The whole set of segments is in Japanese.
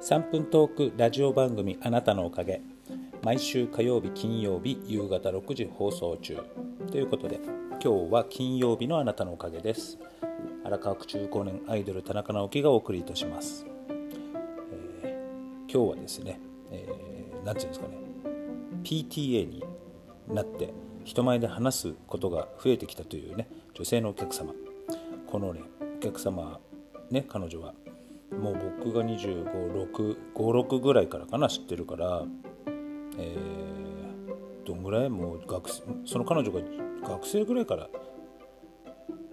3分トークラジオ番組あなたのおかげ。毎週火曜日金曜日夕方6時放送中。ということで今日は金曜日のあなたのおかげです。荒川区中高年アイドル田中直樹がお送りいたします、えー、今日はですね、えー、ていうんですかね。PTA になって人前で話すことが増えてきたというね女性のお客様。このねお客様ね彼女はもう僕が2556ぐらいからかな知ってるから、えー、どんぐらい？もう学その彼女が学生ぐらいから、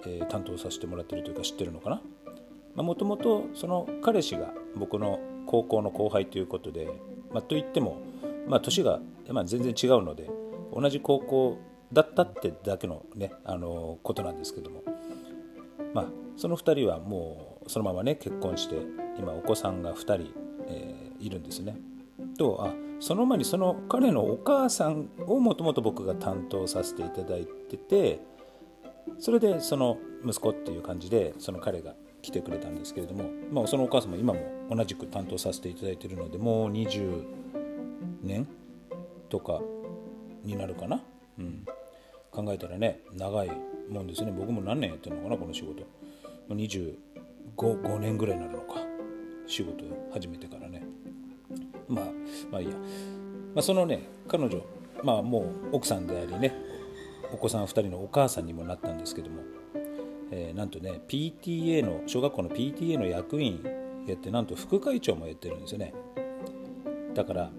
えー、担当させてもらってるというか知ってるのかな？もともとその彼氏が僕の高校の後輩ということで、まあ、といっても、まあ、年が、まあ、全然違うので同じ高校だったってだけのねあのことなんですけども。まあその2人はもうそのままね結婚して今お子さんが2人、えー、いるんですね。とあその前にその彼のお母さんをもともと僕が担当させていただいててそれでその息子っていう感じでその彼が来てくれたんですけれども、まあ、そのお母さんも今も同じく担当させていただいてるのでもう20年とかになるかな、うん、考えたらね長いもんですね。僕も何年やってるのかなこの仕事。20 5, 5年ぐらいになるのか。仕事始めてからね。まあまあいいや、まあ、そのね彼女まあもう奥さんでありねお子さん2人のお母さんにもなったんですけども、えー、なんとね PTA の小学校の PTA の役員やってなんと副会長もやってるんですよね。だから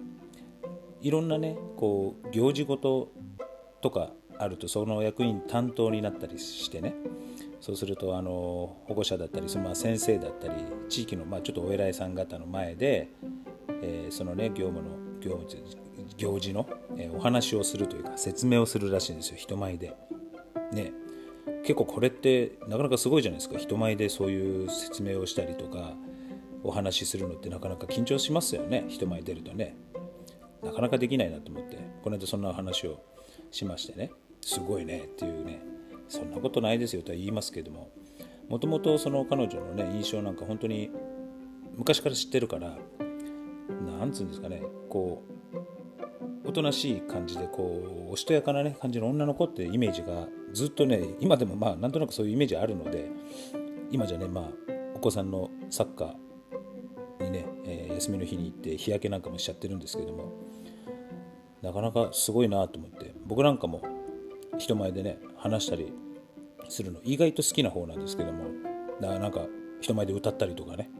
いろんなねこう行事ごととかあるとその役員担当になったりしてね。そうするとあの保護者だったりその先生だったり地域のまあちょっとお偉いさん方の前で、えー、そのね業務の業行事の、えー、お話をするというか説明をするらしいんですよ人前で。ね。結構これってなかなかすごいじゃないですか。人前でそういう説明をしたりとかお話しするのってなかなか緊張しますよね。人前出るとね。なかなかできないなと思ってこの間そんな話をしましてね。すごいねっていうね。そんなことないですよとは言いますけどももともとその彼女のね印象なんか本当に昔から知ってるからなんつうんですかねこうおとなしい感じでこうおしとやかな、ね、感じの女の子ってイメージがずっとね今でもまあなんとなくそういうイメージあるので今じゃねまあお子さんのサッカーにね、えー、休みの日に行って日焼けなんかもしちゃってるんですけどもなかなかすごいなと思って僕なんかも人前でね話したりするの。意外と好きな方なんですけども。だなんか人前で歌ったりとかね。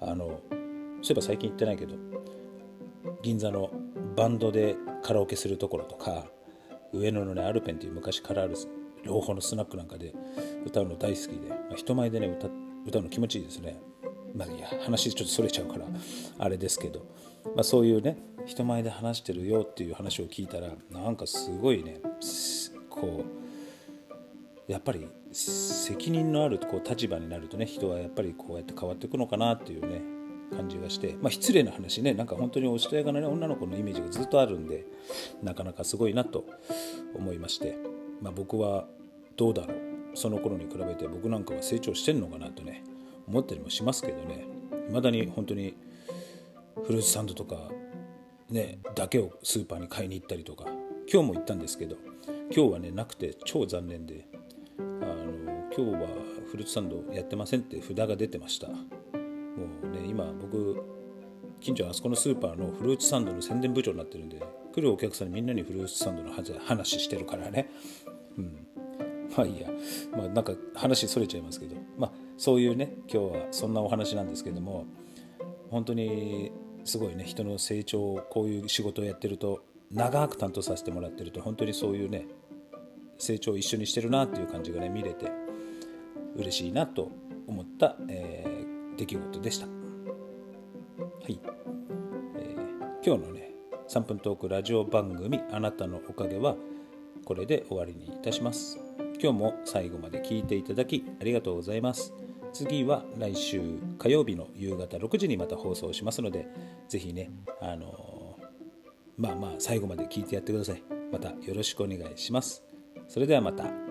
あのそういえば最近行ってないけど銀座のバンドでカラオケするところとか上野のねアルペンっていう昔からある朗報のスナックなんかで歌うの大好きで、まあ、人前でね歌歌うの気持ちいいですね。まあいや話ちょっとそれちゃうからあれですけど、まあ、そういうね人前で話してるよっていう話を聞いたらなんかすごいねこうやっぱり責任のあるこう立場になるとね人はやっぱりこうやって変わっていくのかなっていうね感じがして、まあ、失礼な話ねなんか本当におしとやかな、ね、女の子のイメージがずっとあるんでなかなかすごいなと思いまして、まあ、僕はどうだろうその頃に比べて僕なんかは成長してんのかなとね思ったりもしますけどね未だに本当にフルーツサンドとかねだけをスーパーに買いに行ったりとか今日も行ったんですけど今日はねなくて超残念で今日はフルーツサンドやってませんって札が出てました。もうね今僕近所あそこのスーパーのフルーツサンドの宣伝部長になってるんで来るお客さんみんなにフルーツサンドの話してるからね。うん。まあいいや。まあなんか話それちゃいますけど。まあそういうね今日はそんなお話なんですけども本当にすごいね人の成長をこういう仕事をやってると長く担当させてもらってると本当にそういうね成長を一緒にしてるなっていう感じがね見れて。嬉しいなと思った、えー、出来事でした。はい、えー、今日のね3分トークラジオ番組「あなたのおかげ」はこれで終わりにいたします。今日も最後まで聞いていただきありがとうございます。次は来週火曜日の夕方6時にまた放送しますので、ぜひね、あのまあまあ最後まで聞いてやってください。またよろしくお願いします。それではまた。